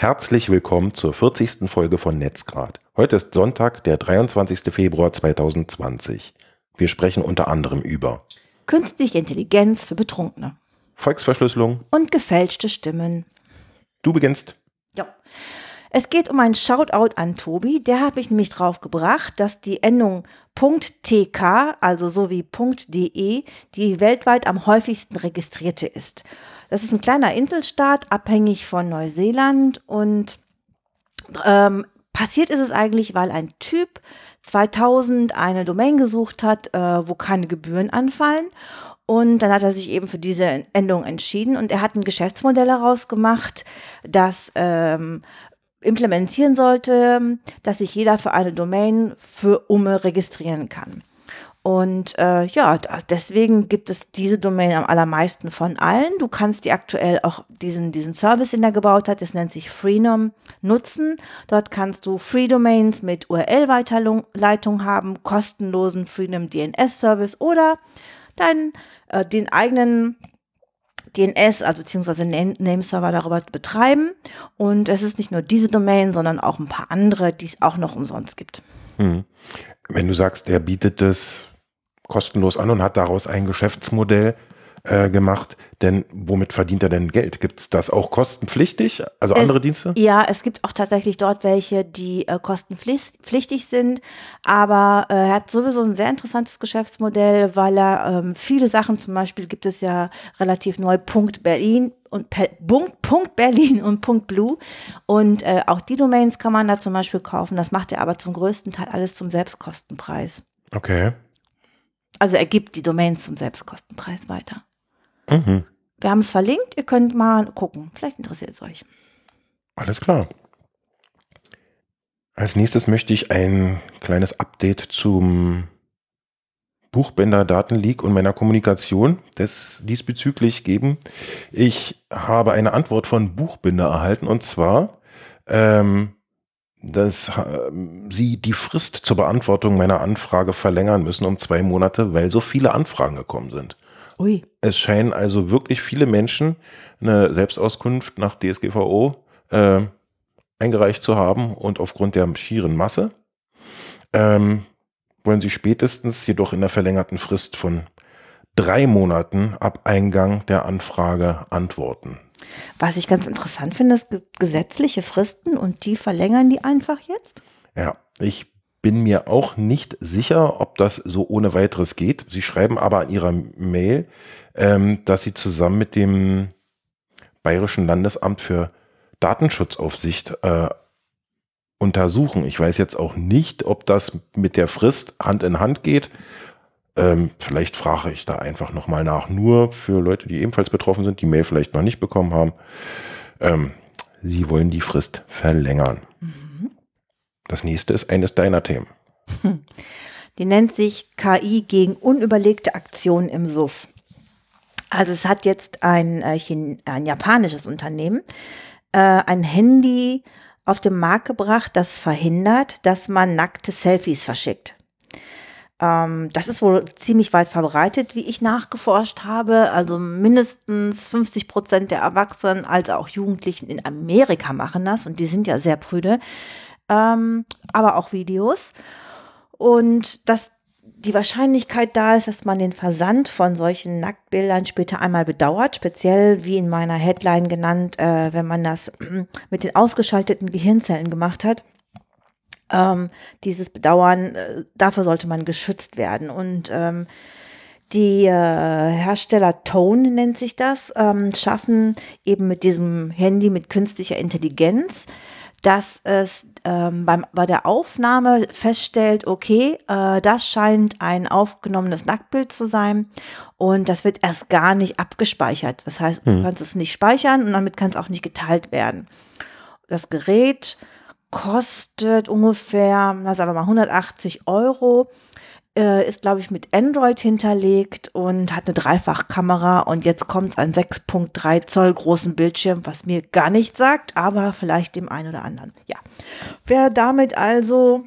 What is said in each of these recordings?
Herzlich willkommen zur 40. Folge von Netzgrad. Heute ist Sonntag, der 23. Februar 2020. Wir sprechen unter anderem über Künstliche Intelligenz für Betrunkene Volksverschlüsselung. und gefälschte Stimmen. Du beginnst. Ja. Es geht um einen Shoutout an Tobi. Der habe ich nämlich drauf gebracht, dass die Endung .tk, also so wie .de, die weltweit am häufigsten registrierte ist. Das ist ein kleiner Inselstaat, abhängig von Neuseeland und ähm, passiert ist es eigentlich, weil ein Typ 2000 eine Domain gesucht hat, äh, wo keine Gebühren anfallen. Und dann hat er sich eben für diese Endung entschieden und er hat ein Geschäftsmodell daraus gemacht, das ähm, implementieren sollte, dass sich jeder für eine Domain für Umme registrieren kann. Und äh, ja, deswegen gibt es diese Domain am allermeisten von allen. Du kannst die aktuell auch diesen, diesen Service, den er gebaut hat, das nennt sich Freenom, nutzen. Dort kannst du Free Domains mit URL-Weiterleitung haben, kostenlosen Freenom DNS-Service oder deinen, äh, den eigenen DNS, also beziehungsweise Name- Nameserver darüber betreiben. Und es ist nicht nur diese Domain, sondern auch ein paar andere, die es auch noch umsonst gibt. Hm. Wenn du sagst, er bietet es kostenlos an und hat daraus ein Geschäftsmodell äh, gemacht, denn womit verdient er denn Geld? Gibt es das auch kostenpflichtig? Also Es- andere Dienste? Ja, es gibt auch tatsächlich dort welche, die äh, kostenpflichtig sind, aber äh, er hat sowieso ein sehr interessantes Geschäftsmodell, weil er ähm, viele Sachen, zum Beispiel gibt es ja relativ neu Punkt Berlin und Punkt, Punkt Berlin und Punkt Blue und äh, auch die Domains kann man da zum Beispiel kaufen. Das macht er aber zum größten Teil alles zum Selbstkostenpreis. Okay. Also er gibt die Domains zum Selbstkostenpreis weiter. Mhm. Wir haben es verlinkt, ihr könnt mal gucken. Vielleicht interessiert es euch. Alles klar. Als nächstes möchte ich ein kleines Update zum Buchbänder Datenleak und meiner Kommunikation des diesbezüglich geben. Ich habe eine Antwort von Buchbinder erhalten und zwar, ähm, dass ähm, sie die Frist zur Beantwortung meiner Anfrage verlängern müssen um zwei Monate, weil so viele Anfragen gekommen sind. Ui. Es scheinen also wirklich viele Menschen eine Selbstauskunft nach DSGVO äh, eingereicht zu haben und aufgrund der schieren Masse ähm, wollen sie spätestens jedoch in der verlängerten Frist von drei Monaten ab Eingang der Anfrage antworten. Was ich ganz interessant finde, es gibt gesetzliche Fristen und die verlängern die einfach jetzt? Ja, ich bin mir auch nicht sicher, ob das so ohne weiteres geht. Sie schreiben aber an ihrer Mail, ähm, dass sie zusammen mit dem Bayerischen Landesamt für Datenschutzaufsicht äh, untersuchen. Ich weiß jetzt auch nicht, ob das mit der Frist Hand in Hand geht. Ähm, vielleicht frage ich da einfach nochmal nach. Nur für Leute, die ebenfalls betroffen sind, die Mail vielleicht noch nicht bekommen haben. Ähm, sie wollen die Frist verlängern. Das nächste ist eines deiner Themen. Die nennt sich KI gegen unüberlegte Aktionen im Suff. Also es hat jetzt ein, äh, ein japanisches Unternehmen äh, ein Handy auf den Markt gebracht, das verhindert, dass man nackte Selfies verschickt. Ähm, das ist wohl ziemlich weit verbreitet, wie ich nachgeforscht habe. Also mindestens 50 Prozent der Erwachsenen als auch Jugendlichen in Amerika machen das und die sind ja sehr prüde. Ähm, aber auch Videos. Und dass die Wahrscheinlichkeit da ist, dass man den Versand von solchen Nacktbildern später einmal bedauert, speziell wie in meiner Headline genannt, äh, wenn man das mit den ausgeschalteten Gehirnzellen gemacht hat. Ähm, dieses Bedauern, äh, dafür sollte man geschützt werden. Und ähm, die äh, Hersteller Tone nennt sich das, ähm, schaffen eben mit diesem Handy mit künstlicher Intelligenz, dass es ähm, beim, bei der Aufnahme feststellt, okay, äh, das scheint ein aufgenommenes Nacktbild zu sein und das wird erst gar nicht abgespeichert. Das heißt, du kannst es nicht speichern und damit kann es auch nicht geteilt werden. Das Gerät kostet ungefähr, na wir mal 180 Euro, äh, ist glaube ich mit Android hinterlegt und hat eine Dreifachkamera und jetzt kommt es an 6.3 Zoll großen Bildschirm, was mir gar nichts sagt, aber vielleicht dem einen oder anderen. Ja, wer damit also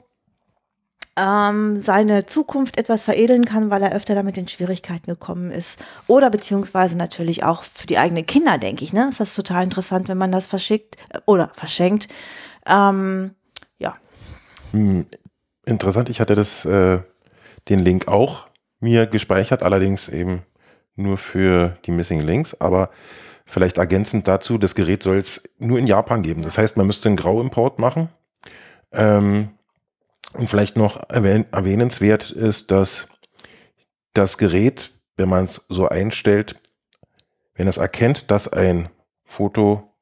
ähm, seine Zukunft etwas veredeln kann, weil er öfter damit in Schwierigkeiten gekommen ist. Oder beziehungsweise natürlich auch für die eigenen Kinder, denke ich. Ne? Das ist total interessant, wenn man das verschickt äh, oder verschenkt. Ähm, ja. Hm, interessant, ich hatte das, äh, den Link auch mir gespeichert, allerdings eben nur für die Missing Links, aber vielleicht ergänzend dazu, das Gerät soll es nur in Japan geben. Das heißt, man müsste einen Grauimport machen. Ähm, und vielleicht noch erwähn erwähnenswert ist, dass das Gerät, wenn man es so einstellt, wenn es erkennt, dass ein Foto,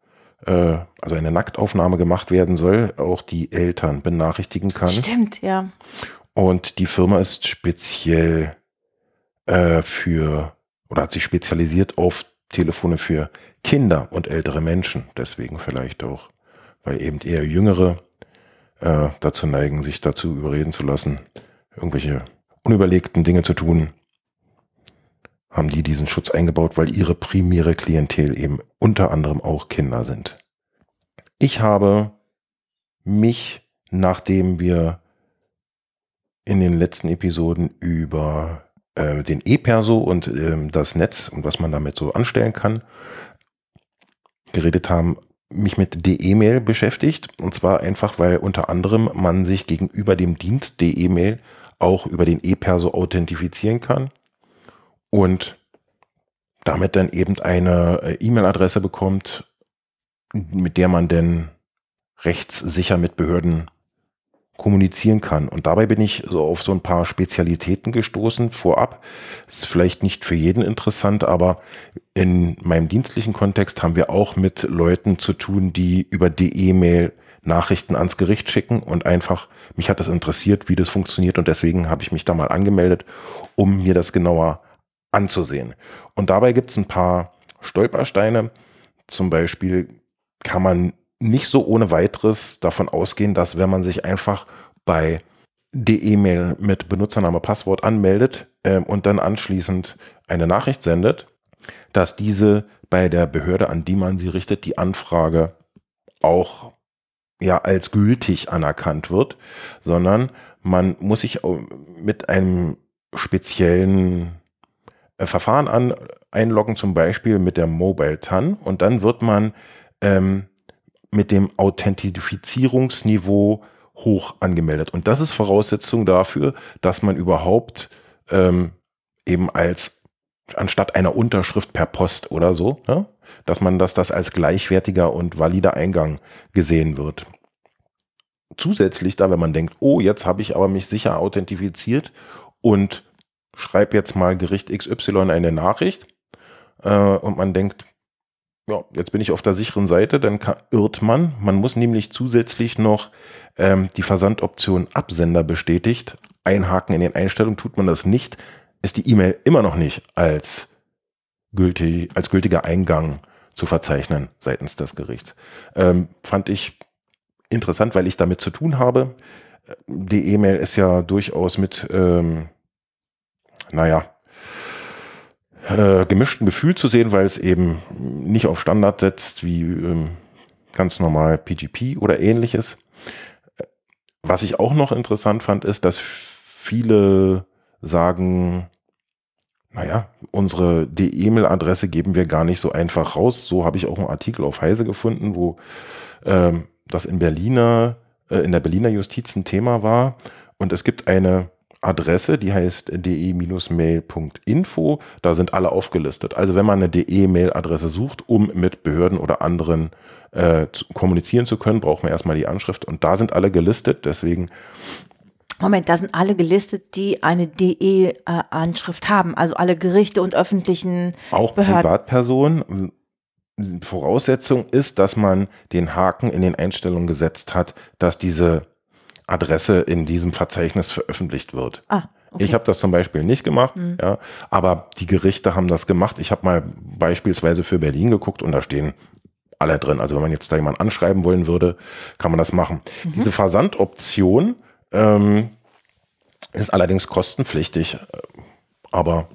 äh, also eine Nacktaufnahme gemacht werden soll, auch die Eltern benachrichtigen kann. Stimmt, ja. Und die Firma ist speziell äh, für oder hat sich spezialisiert auf Telefone für Kinder und ältere Menschen. Deswegen vielleicht auch, weil eben eher jüngere äh, dazu neigen, sich dazu überreden zu lassen, irgendwelche unüberlegten Dinge zu tun, haben die diesen Schutz eingebaut, weil ihre primäre Klientel eben unter anderem auch Kinder sind. Ich habe mich, nachdem wir in den letzten Episoden über äh, den E-Perso und äh, das Netz und was man damit so anstellen kann, geredet haben, mich mit DE-Mail beschäftigt. Und zwar einfach, weil unter anderem man sich gegenüber dem Dienst DE-Mail auch über den E-Perso authentifizieren kann und damit dann eben eine äh, E-Mail-Adresse bekommt, mit der man denn rechtssicher mit Behörden kommunizieren kann. Und dabei bin ich so auf so ein paar Spezialitäten gestoßen vorab. Ist vielleicht nicht für jeden interessant, aber in meinem dienstlichen Kontext haben wir auch mit Leuten zu tun, die über die E-Mail Nachrichten ans Gericht schicken und einfach, mich hat das interessiert, wie das funktioniert und deswegen habe ich mich da mal angemeldet, um mir das genauer anzusehen. Und dabei gibt es ein paar Stolpersteine. Zum Beispiel kann man nicht so ohne weiteres davon ausgehen, dass wenn man sich einfach bei die E-Mail mit Benutzername, Passwort anmeldet äh, und dann anschließend eine Nachricht sendet, dass diese bei der Behörde, an die man sie richtet, die Anfrage auch ja als gültig anerkannt wird, sondern man muss sich mit einem speziellen Verfahren an, einloggen, zum Beispiel mit der Mobile TAN und dann wird man ähm, mit dem Authentifizierungsniveau hoch angemeldet. Und das ist Voraussetzung dafür, dass man überhaupt ähm, eben als anstatt einer Unterschrift per Post oder so, ja, dass man das, das als gleichwertiger und valider Eingang gesehen wird. Zusätzlich da, wenn man denkt, oh, jetzt habe ich aber mich sicher authentifiziert und schreibe jetzt mal Gericht XY eine Nachricht äh, und man denkt, ja, jetzt bin ich auf der sicheren Seite, dann kann, irrt man. Man muss nämlich zusätzlich noch ähm, die Versandoption Absender bestätigt. Einhaken in den Einstellungen tut man das nicht, ist die E-Mail immer noch nicht als, gültig, als gültiger Eingang zu verzeichnen seitens des Gerichts. Ähm, fand ich interessant, weil ich damit zu tun habe. Die E-Mail ist ja durchaus mit, ähm, naja, äh, gemischten Gefühl zu sehen, weil es eben nicht auf Standard setzt wie ähm, ganz normal PGP oder ähnliches. Was ich auch noch interessant fand, ist, dass viele sagen, naja, unsere E-Mail-Adresse geben wir gar nicht so einfach raus. So habe ich auch einen Artikel auf Heise gefunden, wo ähm, das in Berliner, äh, in der Berliner Justiz ein Thema war. Und es gibt eine Adresse, die heißt de-mail.info. Da sind alle aufgelistet. Also wenn man eine de-Mail-Adresse sucht, um mit Behörden oder anderen äh, zu kommunizieren zu können, braucht man erstmal die Anschrift. Und da sind alle gelistet. Deswegen Moment, da sind alle gelistet, die eine DE-Anschrift haben, also alle Gerichte und öffentlichen auch Behörden. Privatpersonen. Voraussetzung ist, dass man den Haken in den Einstellungen gesetzt hat, dass diese Adresse in diesem Verzeichnis veröffentlicht wird. Ah, okay. Ich habe das zum Beispiel nicht gemacht, mhm. ja, aber die Gerichte haben das gemacht. Ich habe mal beispielsweise für Berlin geguckt und da stehen alle drin. Also wenn man jetzt da jemanden anschreiben wollen würde, kann man das machen. Mhm. Diese Versandoption ähm, ist allerdings kostenpflichtig, äh, aber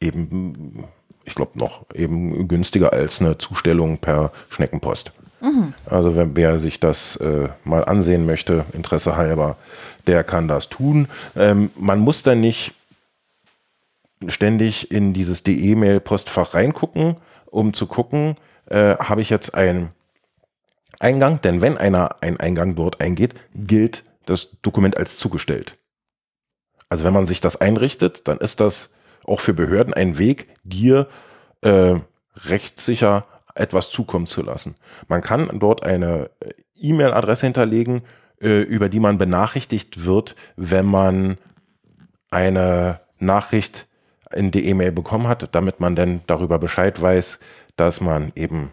eben, ich glaube, noch eben günstiger als eine Zustellung per Schneckenpost. Also wenn wer sich das äh, mal ansehen möchte, Interesse halber, der kann das tun. Ähm, man muss dann nicht ständig in dieses DE-Mail-Postfach reingucken, um zu gucken, äh, habe ich jetzt einen Eingang, denn wenn einer einen Eingang dort eingeht, gilt das Dokument als zugestellt. Also wenn man sich das einrichtet, dann ist das auch für Behörden ein Weg, dir äh, rechtssicher etwas zukommen zu lassen. Man kann dort eine äh, E-Mail-Adresse hinterlegen, äh, über die man benachrichtigt wird, wenn man eine Nachricht in die E-Mail bekommen hat, damit man dann darüber Bescheid weiß, dass man eben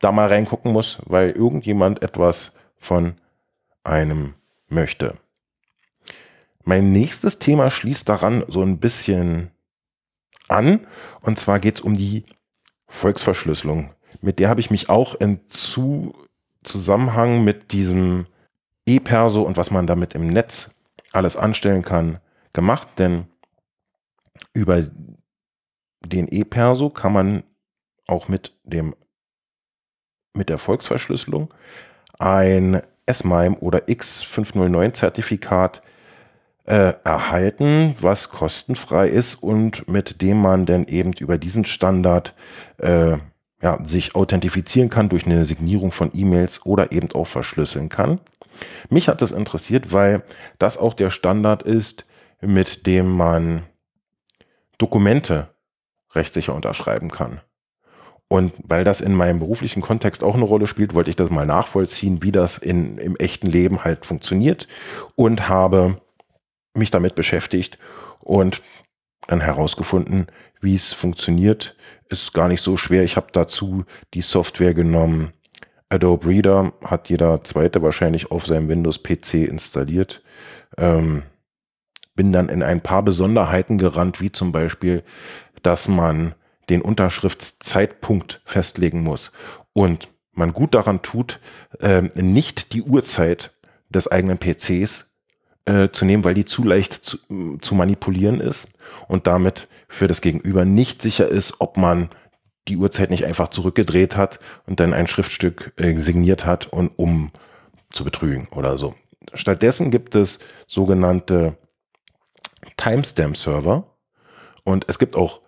da mal reingucken muss, weil irgendjemand etwas von einem möchte. Mein nächstes Thema schließt daran so ein bisschen an. Und zwar geht es um die Volksverschlüsselung. Mit der habe ich mich auch in zu Zusammenhang mit diesem E-Perso und was man damit im Netz alles anstellen kann, gemacht. Denn über den E-Perso kann man auch mit dem mit der Volksverschlüsselung ein S-MIME oder X509 Zertifikat äh, erhalten, was kostenfrei ist und mit dem man dann eben über diesen Standard äh, ja, sich authentifizieren kann durch eine Signierung von E-Mails oder eben auch verschlüsseln kann. Mich hat das interessiert, weil das auch der Standard ist, mit dem man Dokumente rechtssicher unterschreiben kann. Und weil das in meinem beruflichen Kontext auch eine Rolle spielt, wollte ich das mal nachvollziehen, wie das in, im echten Leben halt funktioniert und habe mich damit beschäftigt und dann herausgefunden, wie es funktioniert. Ist gar nicht so schwer. Ich habe dazu die Software genommen. Adobe Reader hat jeder zweite wahrscheinlich auf seinem Windows-PC installiert. Ähm, bin dann in ein paar Besonderheiten gerannt, wie zum Beispiel, dass man den Unterschriftszeitpunkt festlegen muss und man gut daran tut, äh, nicht die Uhrzeit des eigenen PCs äh, zu nehmen, weil die zu leicht zu, zu manipulieren ist und damit für das Gegenüber nicht sicher ist, ob man die Uhrzeit nicht einfach zurückgedreht hat und dann ein Schriftstück äh, signiert hat und um zu betrügen oder so. Stattdessen gibt es sogenannte Timestamp-Server und es gibt auch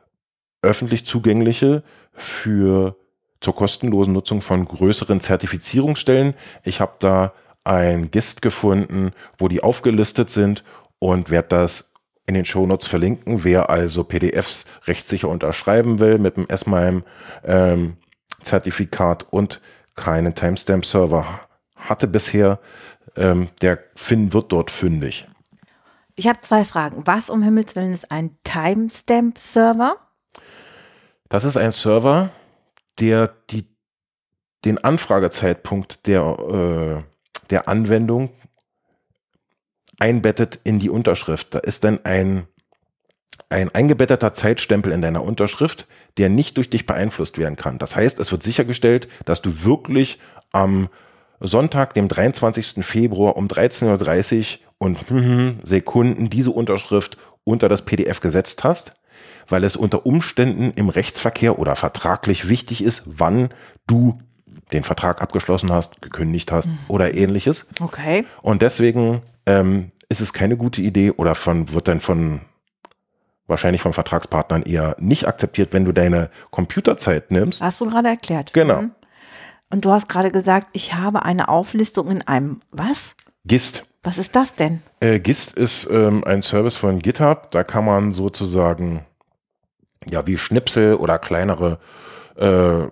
öffentlich zugängliche für zur kostenlosen Nutzung von größeren Zertifizierungsstellen. Ich habe da ein GIST gefunden, wo die aufgelistet sind und werde das in den Shownotes verlinken. Wer also PDFs rechtssicher unterschreiben will mit dem SMIME ähm, Zertifikat und keinen Timestamp-Server hatte bisher, ähm, der Finn wird dort fündig. Ich habe zwei Fragen. Was um Himmels Willen ist ein Timestamp-Server? Das ist ein Server, der die, den Anfragezeitpunkt der, äh, der Anwendung einbettet in die Unterschrift. Da ist dann ein, ein eingebetteter Zeitstempel in deiner Unterschrift, der nicht durch dich beeinflusst werden kann. Das heißt, es wird sichergestellt, dass du wirklich am Sonntag, dem 23. Februar um 13.30 Uhr und Sekunden diese Unterschrift unter das PDF gesetzt hast, weil es unter Umständen im Rechtsverkehr oder vertraglich wichtig ist, wann du den Vertrag abgeschlossen hast, gekündigt hast mhm. oder ähnliches. Okay. Und deswegen ähm, ist es keine gute Idee oder von, wird dann von wahrscheinlich von Vertragspartnern eher nicht akzeptiert, wenn du deine Computerzeit nimmst. Hast du gerade erklärt. Genau. Mhm. Und du hast gerade gesagt, ich habe eine Auflistung in einem was? GIST. Was ist das denn? Äh, GIST ist ähm, ein Service von GitHub. Da kann man sozusagen ja wie Schnipsel oder kleinere äh,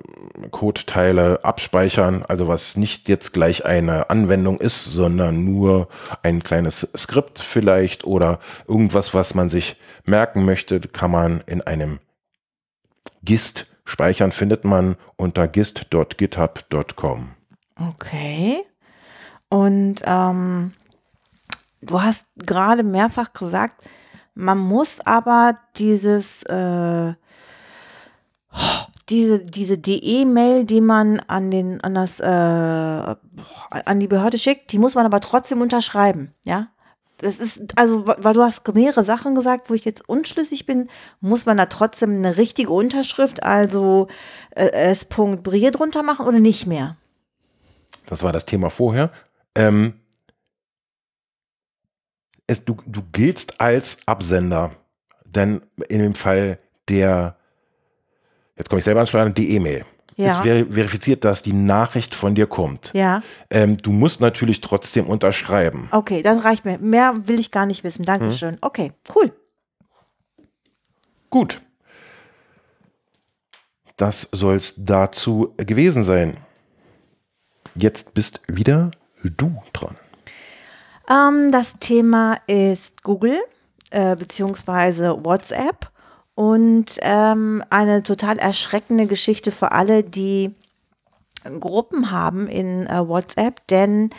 Code-Teile abspeichern, also was nicht jetzt gleich eine Anwendung ist, sondern nur ein kleines Skript vielleicht oder irgendwas, was man sich merken möchte, kann man in einem GIST speichern, findet man unter gist.github.com. Okay. Und ähm, du hast gerade mehrfach gesagt, man muss aber dieses äh, diese, diese DE-Mail, die man an den, an das, äh, an die Behörde schickt, die muss man aber trotzdem unterschreiben, ja. Das ist, also, weil du hast mehrere Sachen gesagt, wo ich jetzt unschlüssig bin, muss man da trotzdem eine richtige Unterschrift, also äh, S. Drunter machen oder nicht mehr? das war das Thema vorher. Ähm, es, du, du giltst als Absender, denn in dem Fall der, jetzt komme ich selber anschlagen, die E-Mail. Ja. Es ver verifiziert, dass die Nachricht von dir kommt. Ja, Ähm, du musst natürlich trotzdem unterschreiben. okay, das reicht mir. Mehr will ich gar nicht wissen. Dankeschön. Okay, cool. Gut. Das soll's dazu gewesen sein. Jetzt bist wieder du dran. Ähm, das Thema ist Google äh, beziehungsweise WhatsApp und ähm, eine total erschreckende Geschichte für alle, die Gruppen haben in äh, WhatsApp, denn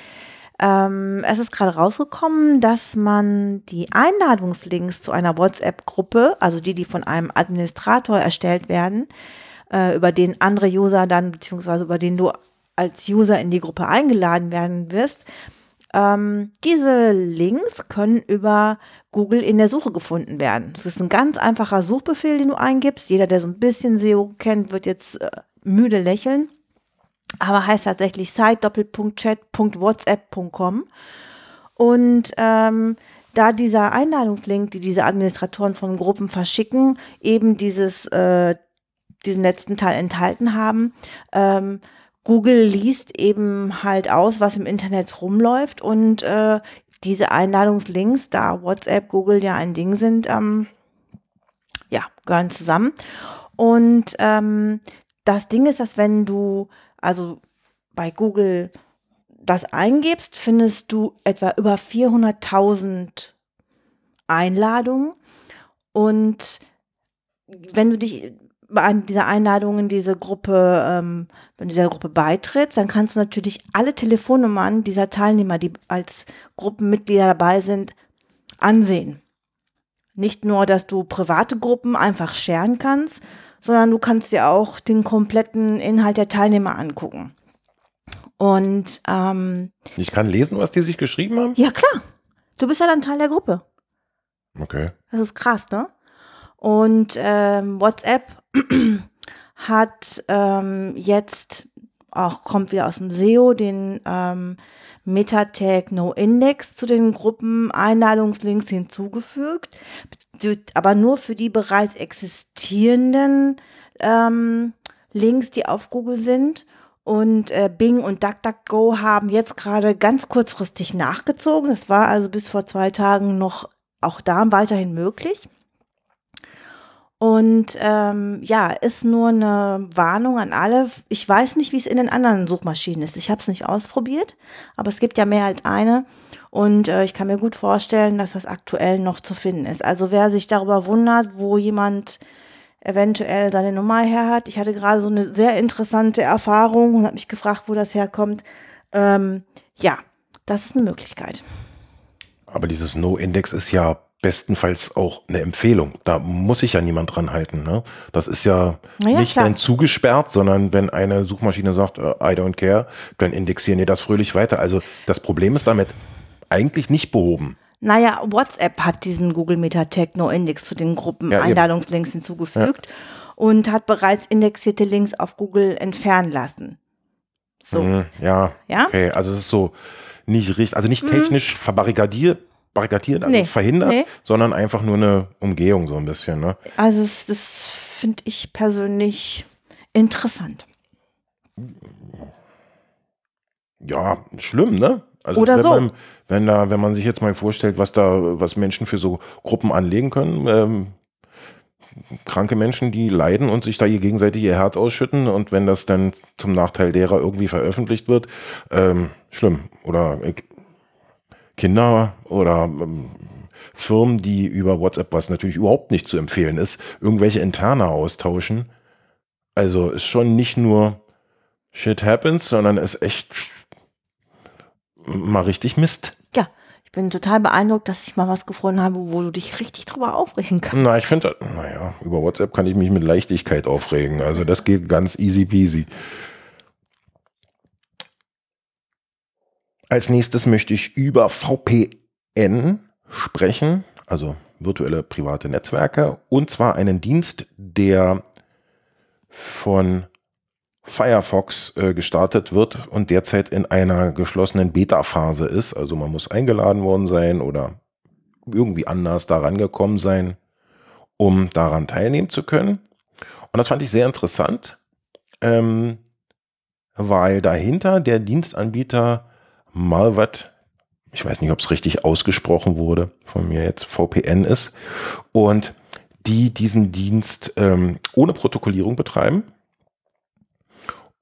ähm, es ist gerade rausgekommen, dass man die Einladungslinks zu einer WhatsApp-Gruppe, also die, die von einem Administrator erstellt werden, äh, über den andere User dann, beziehungsweise über den du als User in die Gruppe eingeladen werden wirst, ähm, diese Links können über Google in der Suche gefunden werden. Das ist ein ganz einfacher Suchbefehl, den du eingibst. Jeder, der so ein bisschen SEO kennt, wird jetzt äh, müde lächeln. Aber heißt tatsächlich site-chat.whatsapp.com. Und ähm, da dieser Einladungslink, die diese Administratoren von Gruppen verschicken, eben dieses, äh, diesen letzten Teil enthalten haben, ähm, Google liest eben halt aus, was im Internet rumläuft und äh, diese Einladungslinks, da WhatsApp, Google ja ein Ding sind, ähm, ja, gehören zusammen. Und ähm, das Ding ist, dass wenn du also bei Google das eingibst, findest du etwa über 400.000 Einladungen. Und wenn du dich bei dieser Einladung in diese Gruppe, ähm, wenn du dieser Gruppe beitrittst, dann kannst du natürlich alle Telefonnummern dieser Teilnehmer, die als Gruppenmitglieder dabei sind, ansehen. Nicht nur, dass du private Gruppen einfach scheren kannst, sondern du kannst dir auch den kompletten Inhalt der Teilnehmer angucken. Und ähm, Ich kann lesen, was die sich geschrieben haben? ja klar, du bist ja dann Teil der Gruppe. Okay. Das ist krass, ne? Und ähm, WhatsApp hat ähm, jetzt auch kommt wieder aus dem SEO den ähm, Meta-Tag No Index zu den Gruppen-Einladungslinks hinzugefügt, aber nur für die bereits existierenden ähm, Links, die auf Google sind. Und äh, Bing und DuckDuckGo haben jetzt gerade ganz kurzfristig nachgezogen. Das war also bis vor zwei Tagen noch auch da weiterhin möglich. Und ähm, ja, ist nur eine Warnung an alle. Ich weiß nicht, wie es in den anderen Suchmaschinen ist. Ich habe es nicht ausprobiert, aber es gibt ja mehr als eine. Und äh, ich kann mir gut vorstellen, dass das aktuell noch zu finden ist. Also wer sich darüber wundert, wo jemand eventuell seine Nummer her hat. Ich hatte gerade so eine sehr interessante Erfahrung und habe mich gefragt, wo das herkommt. Ähm, ja, das ist eine Möglichkeit. Aber dieses No-Index ist ja bestenfalls auch eine Empfehlung. Da muss sich ja niemand dran halten. Ne? Das ist ja, Na ja, nicht klar. dann zugesperrt, sondern wenn eine Suchmaschine sagt, äh, I don't care, dann indexieren die das fröhlich weiter. Also das Problem ist damit eigentlich nicht behoben. Naja, WhatsApp hat diesen Google Meta Techno Index zu den Gruppen Ja. Einladungslinks hinzugefügt und hat bereits indexierte Links auf Google entfernen lassen. So. Mhm, ja, Ja? Mhm. okay. Also es ist so nicht richtig, also nicht technisch verbarrikadiert, barrikadiert, also Nee, verhindert, nee. sondern einfach nur eine Umgehung so ein bisschen. Ne? Also es- das finde ich persönlich interessant. Ja, schlimm, ne? Also Oder wenn so. Man, wenn da, wenn man sich jetzt mal vorstellt, was da, was Menschen für so Gruppen anlegen können, ähm, kranke Menschen, die leiden und sich da ihr gegenseitig ihr Herz ausschütten und wenn das dann zum Nachteil derer irgendwie veröffentlicht wird, ähm, schlimm. Oder Kinder oder ähm, Firmen, die über WhatsApp, was natürlich überhaupt nicht zu empfehlen ist, irgendwelche Interne austauschen. Also ist schon nicht nur Shit happens, sondern ist echt mal richtig Mist. Ja, ich bin total beeindruckt, dass ich mal was gefunden habe, wo du dich richtig drüber aufregen kannst. Na, ich finde, naja, über WhatsApp kann ich mich mit Leichtigkeit aufregen. Also das geht ganz easy peasy. Als nächstes möchte ich über VPN sprechen, also virtuelle private Netzwerke, und zwar einen Dienst, der von Firefox äh, gestartet wird und derzeit in einer geschlossenen Beta-Phase ist. Also man muss eingeladen worden sein oder irgendwie anders daran gekommen sein, um daran teilnehmen zu können. Und das fand ich sehr interessant, ähm, weil dahinter der Dienstanbieter Malvat, ich weiß nicht, ob es richtig ausgesprochen wurde, von mir jetzt VPN ist, und die diesen Dienst ähm, ohne Protokollierung betreiben.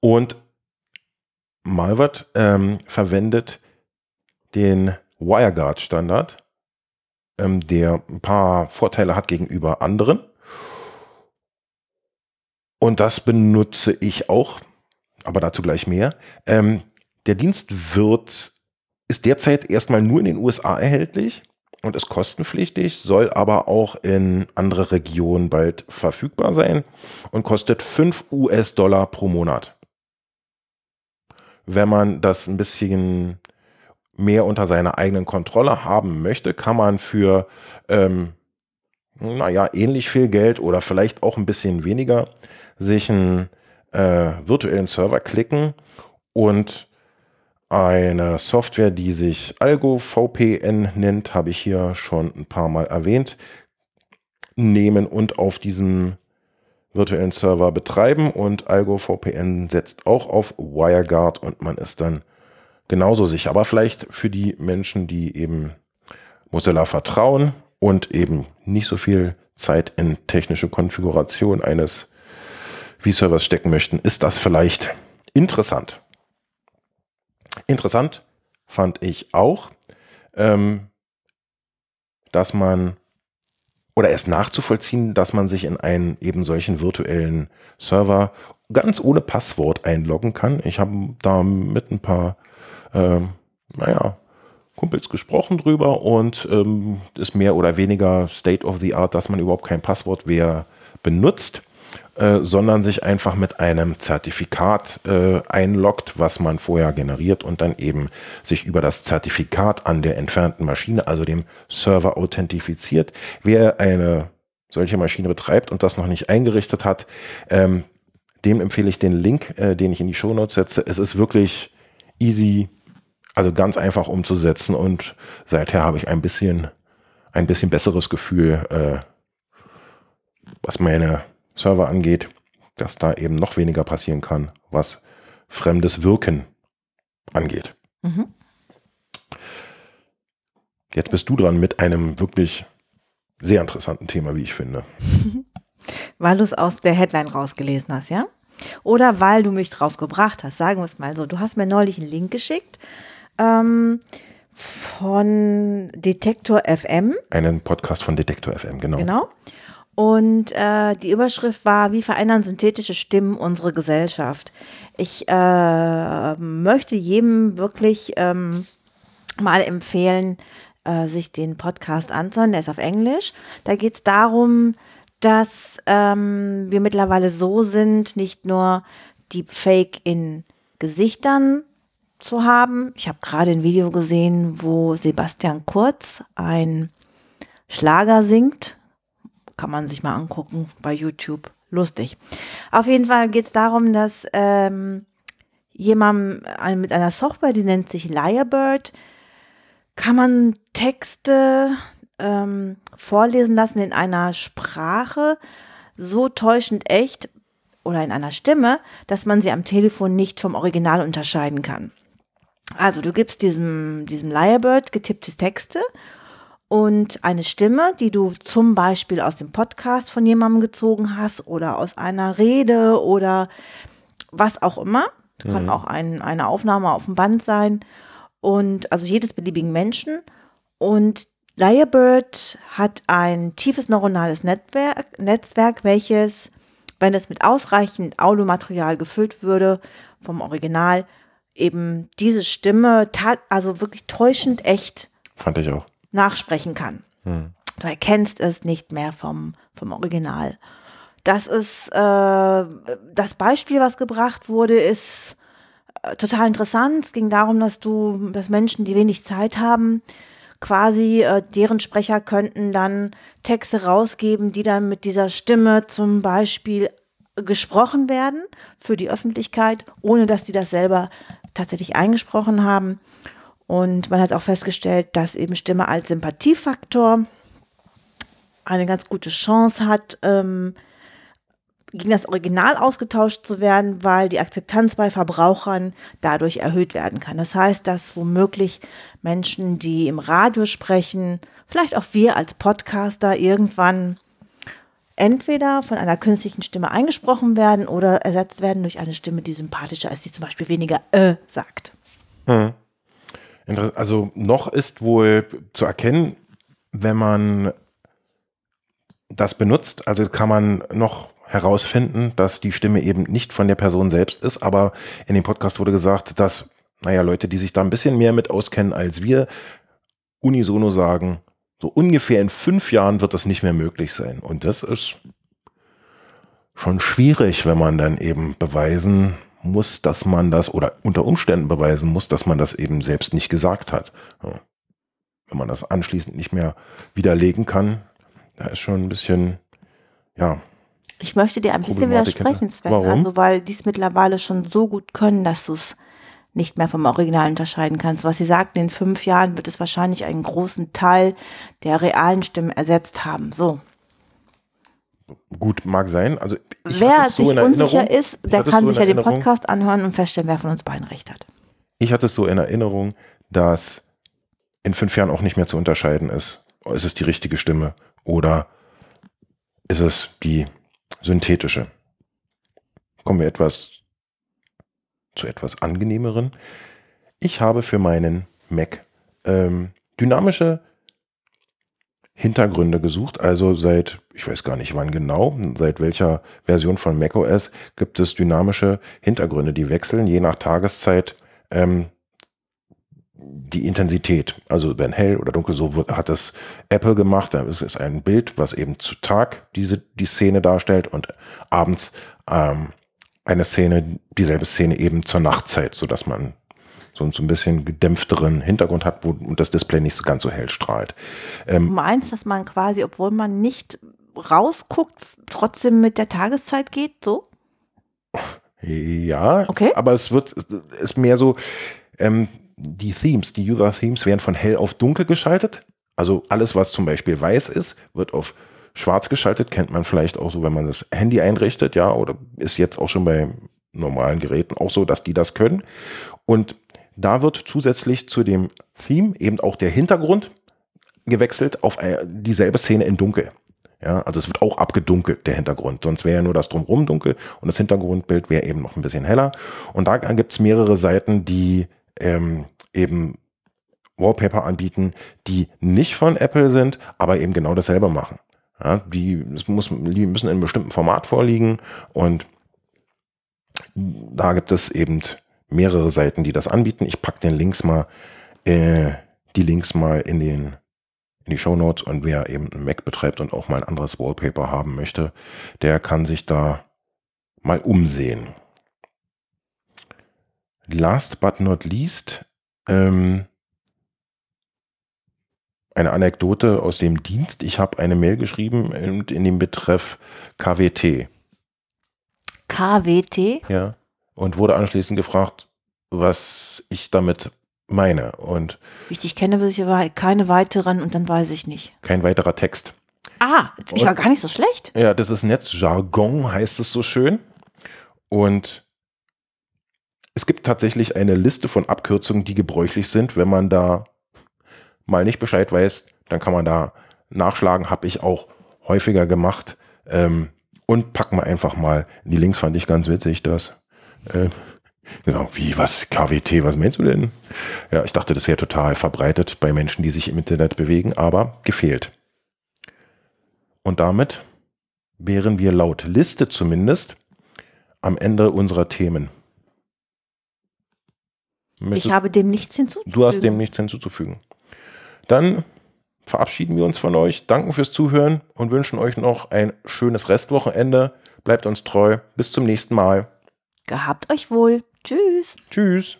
Und Malvat ähm, verwendet den WireGuard-Standard, ähm, der ein paar Vorteile hat gegenüber anderen. Und das benutze ich auch, aber dazu gleich mehr. Ähm, der Dienst wird, ist derzeit erstmal nur in den USA erhältlich und ist kostenpflichtig, soll aber auch in andere Regionen bald verfügbar sein und kostet 5 US-Dollar pro Monat. Wenn man das ein bisschen mehr unter seiner eigenen Kontrolle haben möchte, kann man für, ähm, naja, ähnlich viel Geld oder vielleicht auch ein bisschen weniger sich einen äh, virtuellen Server klicken und eine Software, die sich Algo VPN nennt, habe ich hier schon ein paar Mal erwähnt, nehmen und auf diesem virtuellen Server betreiben und Algo VPN setzt auch auf WireGuard und man ist dann genauso sicher. Aber vielleicht für die Menschen, die eben Mozilla vertrauen und eben nicht so viel Zeit in technische Konfiguration eines V-Servers stecken möchten, ist das vielleicht interessant. Interessant fand ich auch, ähm, dass man oder erst nachzuvollziehen, dass man sich in einen eben solchen virtuellen Server ganz ohne Passwort einloggen kann. Ich habe da mit ein paar, ähm, naja, Kumpels gesprochen drüber und ähm, ist mehr oder weniger State of the Art, dass man überhaupt kein Passwort mehr benutzt. Äh, sondern sich einfach mit einem Zertifikat äh, einloggt, was man vorher generiert und dann eben sich über das Zertifikat an der entfernten Maschine, also dem Server, authentifiziert. Wer eine solche Maschine betreibt und das noch nicht eingerichtet hat, ähm, dem empfehle ich den Link, äh, den ich in die Show Notes setze. Es ist wirklich easy, also ganz einfach umzusetzen und seither habe ich ein bisschen, ein bisschen besseres Gefühl, äh, was meine Server angeht, dass da eben noch weniger passieren kann, was fremdes Wirken angeht. Mhm. Jetzt bist du dran mit einem wirklich sehr interessanten Thema, wie ich finde. Weil du es aus der Headline rausgelesen hast, ja? Oder weil du mich drauf gebracht hast, sagen wir es mal so. Du hast mir neulich einen Link geschickt ähm, von Detektor FM. Einen Podcast von Detektor FM, genau. Genau. Und äh, die Überschrift war, wie verändern synthetische Stimmen unsere Gesellschaft? Ich äh, möchte jedem wirklich ähm, mal empfehlen, äh, sich den Podcast anzuhören. Der ist auf Englisch. Da geht es darum, dass ähm, wir mittlerweile so sind, nicht nur die Fake in Gesichtern zu haben. Ich habe gerade ein Video gesehen, wo Sebastian Kurz ein Schlager singt kann man sich mal angucken bei YouTube. Lustig. Auf jeden Fall geht es darum, dass ähm, jemand mit einer Software, die nennt sich Lyrebird, kann man Texte ähm, vorlesen lassen in einer Sprache so täuschend echt oder in einer Stimme, dass man sie am Telefon nicht vom Original unterscheiden kann. Also du gibst diesem, diesem Lyrebird getippte Texte und eine Stimme, die du zum Beispiel aus dem Podcast von jemandem gezogen hast oder aus einer Rede oder was auch immer. Mhm. Kann auch ein, eine Aufnahme auf dem Band sein. Und also jedes beliebigen Menschen. Und Lyrebird hat ein tiefes neuronales Netzwerk, Netzwerk, welches, wenn es mit ausreichend Audiomaterial gefüllt würde, vom Original, eben diese Stimme, also wirklich täuschend echt. Fand ich auch nachsprechen kann. Hm. Du erkennst es nicht mehr vom, vom Original. Das ist äh, das Beispiel, was gebracht wurde, ist äh, total interessant. Es ging darum, dass du, dass Menschen, die wenig Zeit haben, quasi äh, deren Sprecher könnten dann Texte rausgeben, die dann mit dieser Stimme zum Beispiel gesprochen werden für die Öffentlichkeit, ohne dass die das selber tatsächlich eingesprochen haben. Und man hat auch festgestellt, dass eben Stimme als Sympathiefaktor eine ganz gute Chance hat, ähm, gegen das Original ausgetauscht zu werden, weil die Akzeptanz bei Verbrauchern dadurch erhöht werden kann. Das heißt, dass womöglich Menschen, die im Radio sprechen, vielleicht auch wir als Podcaster irgendwann entweder von einer künstlichen Stimme eingesprochen werden oder ersetzt werden durch eine Stimme, die sympathischer ist, die zum Beispiel weniger äh sagt. Hm. Also noch ist wohl zu erkennen, wenn man das benutzt, also kann man noch herausfinden, dass die Stimme eben nicht von der Person selbst ist, aber in dem Podcast wurde gesagt, dass, naja, Leute, die sich da ein bisschen mehr mit auskennen als wir, unisono sagen, so ungefähr in fünf Jahren wird das nicht mehr möglich sein. Und das ist schon schwierig, wenn man dann eben beweisen muss, dass man das oder unter Umständen beweisen muss, dass man das eben selbst nicht gesagt hat. Ja. Wenn man das anschließend nicht mehr widerlegen kann, da ist schon ein bisschen, ja. Ich möchte dir ein bisschen widersprechen, Sven. Warum? Also, weil die es mittlerweile schon so gut können, dass du es nicht mehr vom Original unterscheiden kannst. Was sie sagten, in fünf Jahren wird es wahrscheinlich einen großen Teil der realen Stimmen ersetzt haben. So. Gut, mag sein. Also wer so sich unsicher ist, der kann so sich ja den Podcast anhören und feststellen, wer von uns beiden recht hat. Ich hatte es so in Erinnerung, dass in fünf Jahren auch nicht mehr zu unterscheiden ist. Ist es die richtige Stimme oder ist es die synthetische? Kommen wir etwas zu etwas angenehmeren. Ich habe für meinen Mac ähm, dynamische Hintergründe gesucht. Also seit, ich weiß gar nicht wann genau, seit welcher Version von macOS gibt es dynamische Hintergründe, die wechseln je nach Tageszeit ähm, die Intensität. Also wenn hell oder dunkel, so wird, hat es Apple gemacht. Da ist es ein Bild, was eben zu Tag diese die Szene darstellt und abends ähm, eine Szene, dieselbe Szene eben zur Nachtzeit, so dass man so, ein bisschen gedämpfteren Hintergrund hat, wo und das Display nicht so ganz so hell strahlt. Ähm, meinst, dass man quasi, obwohl man nicht rausguckt, trotzdem mit der Tageszeit geht, so? Ja, okay. aber es wird, ist mehr so, ähm, die Themes, die User-Themes werden von hell auf dunkel geschaltet. Also alles, was zum Beispiel weiß ist, wird auf schwarz geschaltet, kennt man vielleicht auch so, wenn man das Handy einrichtet, ja, oder ist jetzt auch schon bei normalen Geräten auch so, dass die das können. Und da wird zusätzlich zu dem Theme eben auch der Hintergrund gewechselt auf dieselbe Szene in dunkel. Ja, also es wird auch abgedunkelt, der Hintergrund. Sonst wäre ja nur das drumherum dunkel und das Hintergrundbild wäre eben noch ein bisschen heller. Und da gibt es mehrere Seiten, die ähm, eben Wallpaper anbieten, die nicht von Apple sind, aber eben genau dasselbe machen. Ja, die, es muss, die müssen in einem bestimmten Format vorliegen und da gibt es eben mehrere Seiten, die das anbieten. Ich packe den Links mal, äh, die Links mal in den in die Show Notes und wer eben einen Mac betreibt und auch mal ein anderes Wallpaper haben möchte, der kann sich da mal umsehen. Last but not least, ähm, eine Anekdote aus dem Dienst. Ich habe eine Mail geschrieben und in dem Betreff KWT. KWT? Ja. Und wurde anschließend gefragt, was ich damit meine. Und Wie ich dich kenne, würde ich keine weiteren und dann weiß ich nicht. Kein weiterer Text. Ah, ich war gar nicht so schlecht. Ja, das ist Netzjargon, heißt es so schön. Und es gibt tatsächlich eine Liste von Abkürzungen, die gebräuchlich sind, wenn man da mal nicht Bescheid weiß, dann kann man da nachschlagen. Habe ich auch häufiger gemacht. Ähm, und packen wir einfach mal die Links, fand ich ganz witzig, dass. Äh, genau, wie, was, KWT, was meinst du denn? Ja, ich dachte, das wäre total verbreitet bei Menschen, die sich im Internet bewegen, aber gefehlt. Und damit wären wir laut Liste zumindest am Ende unserer Themen. Möchtest, ich habe dem nichts hinzuzufügen. Du hast dem nichts hinzuzufügen. Dann verabschieden wir uns von euch, danken fürs Zuhören und wünschen euch noch ein schönes Restwochenende. Bleibt uns treu. Bis zum nächsten Mal. Gehabt euch wohl. Tschüss. Tschüss.